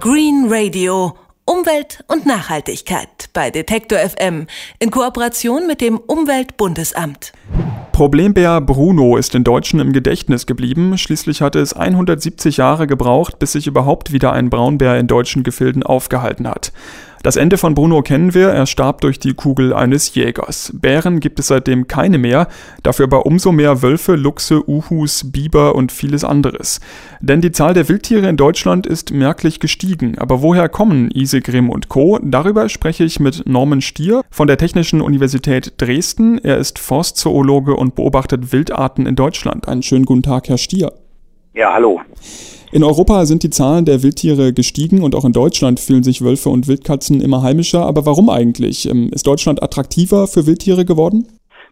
Green Radio. Umwelt und Nachhaltigkeit bei Detektor FM in Kooperation mit dem Umweltbundesamt. Problembär Bruno ist den Deutschen im Gedächtnis geblieben. Schließlich hatte es 170 Jahre gebraucht, bis sich überhaupt wieder ein Braunbär in deutschen Gefilden aufgehalten hat. Das Ende von Bruno kennen wir, er starb durch die Kugel eines Jägers. Bären gibt es seitdem keine mehr, dafür aber umso mehr Wölfe, Luchse, Uhus, Biber und vieles anderes. Denn die Zahl der Wildtiere in Deutschland ist merklich gestiegen. Aber woher kommen Isegrim und Co.? Darüber spreche ich mit Norman Stier von der Technischen Universität Dresden. Er ist Forstzoologe und beobachtet Wildarten in Deutschland. Einen schönen guten Tag, Herr Stier. Ja, hallo. In Europa sind die Zahlen der Wildtiere gestiegen und auch in Deutschland fühlen sich Wölfe und Wildkatzen immer heimischer. Aber warum eigentlich? Ähm, ist Deutschland attraktiver für Wildtiere geworden?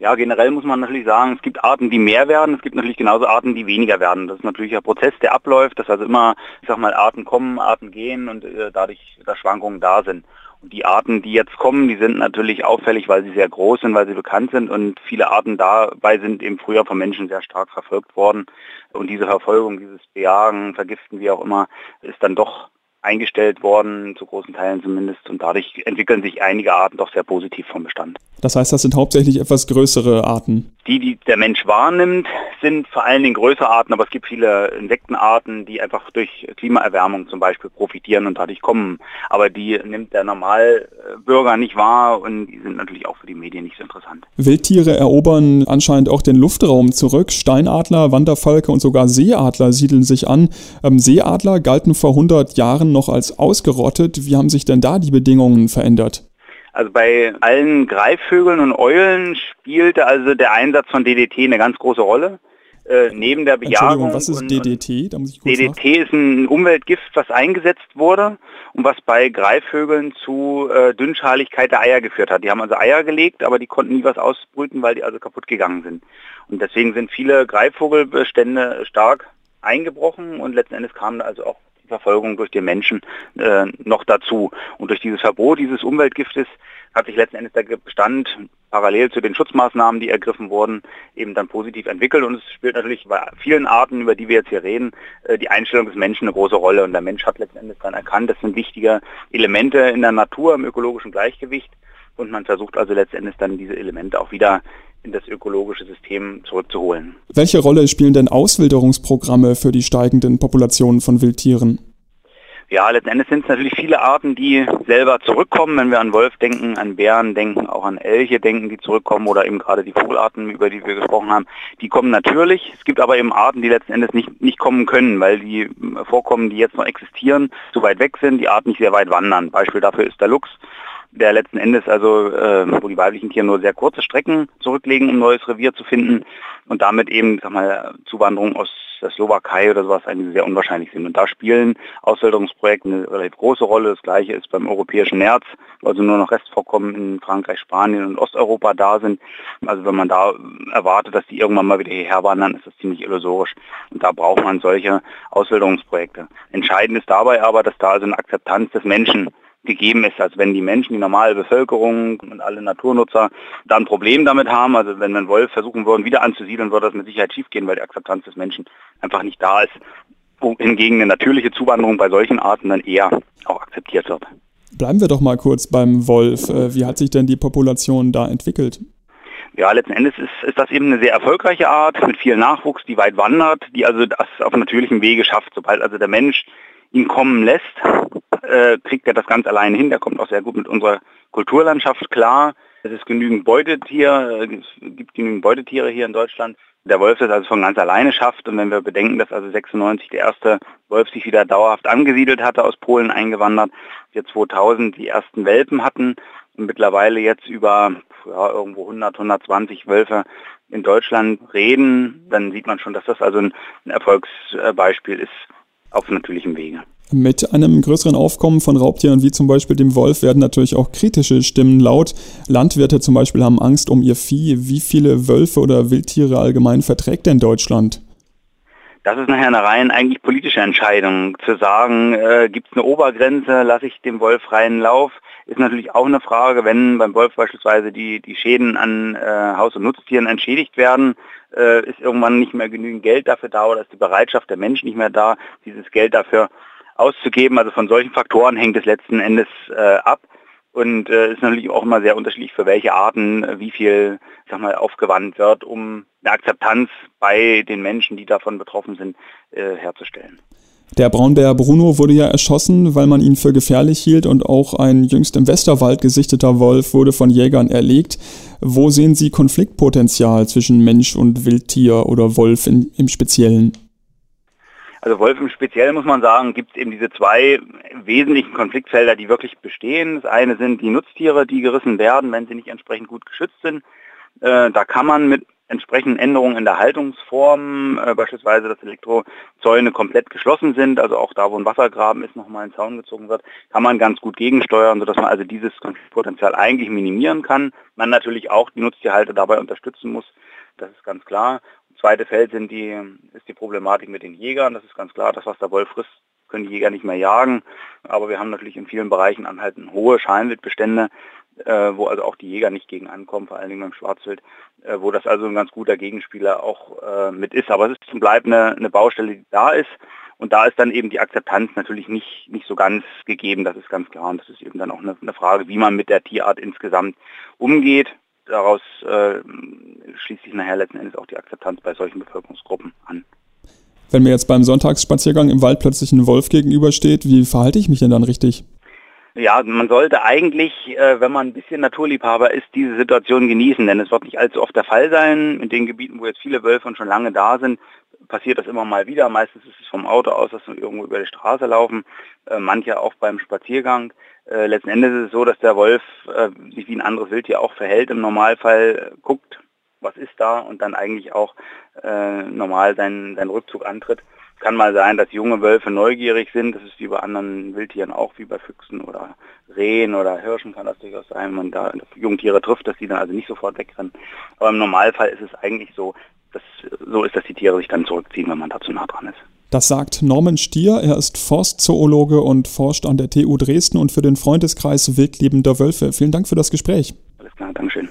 Ja, generell muss man natürlich sagen, es gibt Arten, die mehr werden, es gibt natürlich genauso Arten, die weniger werden. Das ist natürlich ein Prozess, der abläuft, dass also immer, ich sag mal, Arten kommen, Arten gehen und äh, dadurch dass Schwankungen da sind. Die Arten, die jetzt kommen, die sind natürlich auffällig, weil sie sehr groß sind, weil sie bekannt sind und viele Arten dabei sind eben früher von Menschen sehr stark verfolgt worden. Und diese Verfolgung, dieses Bejagen, Vergiften, wie auch immer, ist dann doch eingestellt worden, zu großen Teilen zumindest. Und dadurch entwickeln sich einige Arten doch sehr positiv vom Bestand. Das heißt, das sind hauptsächlich etwas größere Arten. Die, die der Mensch wahrnimmt, sind vor allen Dingen größere Arten, aber es gibt viele Insektenarten, die einfach durch Klimaerwärmung zum Beispiel profitieren und dadurch kommen. Aber die nimmt der Normalbürger nicht wahr und die sind natürlich auch für die Medien nicht so interessant. Wildtiere erobern anscheinend auch den Luftraum zurück. Steinadler, Wanderfalke und sogar Seeadler siedeln sich an. Ähm, Seeadler galten vor 100 Jahren noch als ausgerottet. Wie haben sich denn da die Bedingungen verändert? Also bei allen Greifvögeln und Eulen spielte also der Einsatz von DDT eine ganz große Rolle. Äh, neben der Bejagung. was ist DDT? Da muss ich kurz DDT nach. ist ein Umweltgift, was eingesetzt wurde und was bei Greifvögeln zu äh, Dünnschaligkeit der Eier geführt hat. Die haben also Eier gelegt, aber die konnten nie was ausbrüten, weil die also kaputt gegangen sind. Und deswegen sind viele Greifvogelbestände stark eingebrochen und letzten Endes kamen also auch Verfolgung durch den Menschen äh, noch dazu. Und durch dieses Verbot dieses Umweltgiftes hat sich letzten Endes der Bestand parallel zu den Schutzmaßnahmen, die ergriffen wurden, eben dann positiv entwickelt. Und es spielt natürlich bei vielen Arten, über die wir jetzt hier reden, äh, die Einstellung des Menschen eine große Rolle. Und der Mensch hat letzten Endes dann erkannt, das sind wichtige Elemente in der Natur, im ökologischen Gleichgewicht. Und man versucht also letztendlich dann diese Elemente auch wieder in das ökologische System zurückzuholen. Welche Rolle spielen denn Auswilderungsprogramme für die steigenden Populationen von Wildtieren? Ja, letzten Endes sind es natürlich viele Arten, die selber zurückkommen. Wenn wir an Wolf denken, an Bären denken, auch an Elche denken, die zurückkommen oder eben gerade die Vogelarten, über die wir gesprochen haben, die kommen natürlich. Es gibt aber eben Arten, die letzten Endes nicht, nicht kommen können, weil die Vorkommen, die jetzt noch existieren, zu weit weg sind, die Arten nicht sehr weit wandern. Beispiel dafür ist der Luchs der letzten Endes also, äh, wo die weiblichen Tiere nur sehr kurze Strecken zurücklegen, um neues Revier zu finden und damit eben, sag mal, Zuwanderung aus der Slowakei oder sowas eigentlich sehr unwahrscheinlich sind. Und da spielen Auswilderungsprojekte eine relativ große Rolle. Das gleiche ist beim europäischen Nerz, also nur noch Restvorkommen in Frankreich, Spanien und Osteuropa da sind. Also wenn man da erwartet, dass die irgendwann mal wieder hierher wandern, ist das ziemlich illusorisch. Und da braucht man solche Auswilderungsprojekte. Entscheidend ist dabei aber, dass da also eine Akzeptanz des Menschen gegeben ist, als wenn die Menschen, die normale Bevölkerung und alle Naturnutzer da ein Problem damit haben. Also wenn wir einen Wolf versuchen würden, wieder anzusiedeln, würde das mit Sicherheit schiefgehen, weil die Akzeptanz des Menschen einfach nicht da ist. Hingegen eine natürliche Zuwanderung bei solchen Arten dann eher auch akzeptiert wird. Bleiben wir doch mal kurz beim Wolf. Äh, wie hat sich denn die Population da entwickelt? Ja, letzten Endes ist, ist das eben eine sehr erfolgreiche Art mit viel Nachwuchs, die weit wandert, die also das auf natürlichem Wege schafft. Sobald also der Mensch ihn kommen lässt, äh, kriegt er das ganz alleine hin. Der kommt auch sehr gut mit unserer Kulturlandschaft klar. Es ist genügend Beutetier, äh, es gibt genügend Beutetiere hier in Deutschland. Der Wolf das also von ganz alleine schafft. Und wenn wir bedenken, dass also 96 der erste Wolf sich wieder dauerhaft angesiedelt hatte, aus Polen eingewandert, wir 2000 die ersten Welpen hatten und mittlerweile jetzt über ja, irgendwo 100, 120 Wölfe in Deutschland reden, dann sieht man schon, dass das also ein Erfolgsbeispiel ist auf natürlichem Wege. Mit einem größeren Aufkommen von Raubtieren wie zum Beispiel dem Wolf werden natürlich auch kritische Stimmen laut. Landwirte zum Beispiel haben Angst um ihr Vieh. Wie viele Wölfe oder Wildtiere allgemein verträgt denn Deutschland? Das ist nachher eine rein eigentlich politische Entscheidung. Zu sagen, äh, gibt es eine Obergrenze, lasse ich dem Wolf freien Lauf, ist natürlich auch eine Frage, wenn beim Wolf beispielsweise die, die Schäden an äh, Haus- und Nutztieren entschädigt werden, äh, ist irgendwann nicht mehr genügend Geld dafür da oder ist die Bereitschaft der Menschen nicht mehr da, dieses Geld dafür auszugeben. Also von solchen Faktoren hängt es letzten Endes äh, ab. Und äh, ist natürlich auch immer sehr unterschiedlich, für welche Arten äh, wie viel sag mal, aufgewandt wird, um eine Akzeptanz bei den Menschen, die davon betroffen sind, äh, herzustellen. Der Braunbär Bruno wurde ja erschossen, weil man ihn für gefährlich hielt und auch ein jüngst im Westerwald gesichteter Wolf wurde von Jägern erlegt. Wo sehen Sie Konfliktpotenzial zwischen Mensch und Wildtier oder Wolf in, im Speziellen? Also Wolf im Speziellen muss man sagen, gibt es eben diese zwei wesentlichen Konfliktfelder, die wirklich bestehen. Das eine sind die Nutztiere, die gerissen werden, wenn sie nicht entsprechend gut geschützt sind. Äh, da kann man mit entsprechenden Änderungen in der Haltungsform, äh, beispielsweise dass Elektrozäune komplett geschlossen sind, also auch da, wo ein Wassergraben ist, nochmal ein Zaun gezogen wird, kann man ganz gut gegensteuern, sodass man also dieses Konfliktpotenzial eigentlich minimieren kann. Man natürlich auch die Nutztierhalter dabei unterstützen muss, das ist ganz klar zweite Feld sind die, ist die Problematik mit den Jägern. Das ist ganz klar, das, was der Wolf frisst, können die Jäger nicht mehr jagen. Aber wir haben natürlich in vielen Bereichen anhaltend hohe Scheinwildbestände, äh, wo also auch die Jäger nicht gegen ankommen, vor allen Dingen beim Schwarzwild, äh, wo das also ein ganz guter Gegenspieler auch äh, mit ist. Aber es ist zum Bleib eine, eine Baustelle, die da ist. Und da ist dann eben die Akzeptanz natürlich nicht, nicht so ganz gegeben, das ist ganz klar. Und das ist eben dann auch eine, eine Frage, wie man mit der Tierart insgesamt umgeht daraus äh, schließt sich nachher letzten Endes auch die Akzeptanz bei solchen Bevölkerungsgruppen an. Wenn mir jetzt beim Sonntagsspaziergang im Wald plötzlich ein Wolf gegenübersteht, wie verhalte ich mich denn dann richtig? Ja, man sollte eigentlich, äh, wenn man ein bisschen Naturliebhaber ist, diese Situation genießen, denn es wird nicht allzu oft der Fall sein. In den Gebieten, wo jetzt viele Wölfe schon lange da sind, passiert das immer mal wieder. Meistens ist es vom Auto aus, dass wir irgendwo über die Straße laufen, äh, manche auch beim Spaziergang. Äh, letzten Endes ist es so, dass der Wolf sich wie ein anderes Wildtier auch verhält. Im Normalfall guckt, was ist da und dann eigentlich auch äh, normal seinen, seinen Rückzug antritt. Kann mal sein, dass junge Wölfe neugierig sind. Das ist wie bei anderen Wildtieren auch, wie bei Füchsen oder Rehen oder Hirschen kann das durchaus sein, wenn man da Jungtiere trifft, dass die dann also nicht sofort wegrennen. Aber im Normalfall ist es eigentlich so, dass so ist, dass die Tiere sich dann zurückziehen, wenn man da zu nah dran ist. Das sagt Norman Stier. Er ist Forstzoologe und forscht an der TU Dresden und für den Freundeskreis Wildlebender Wölfe. Vielen Dank für das Gespräch. Alles klar, Dankeschön.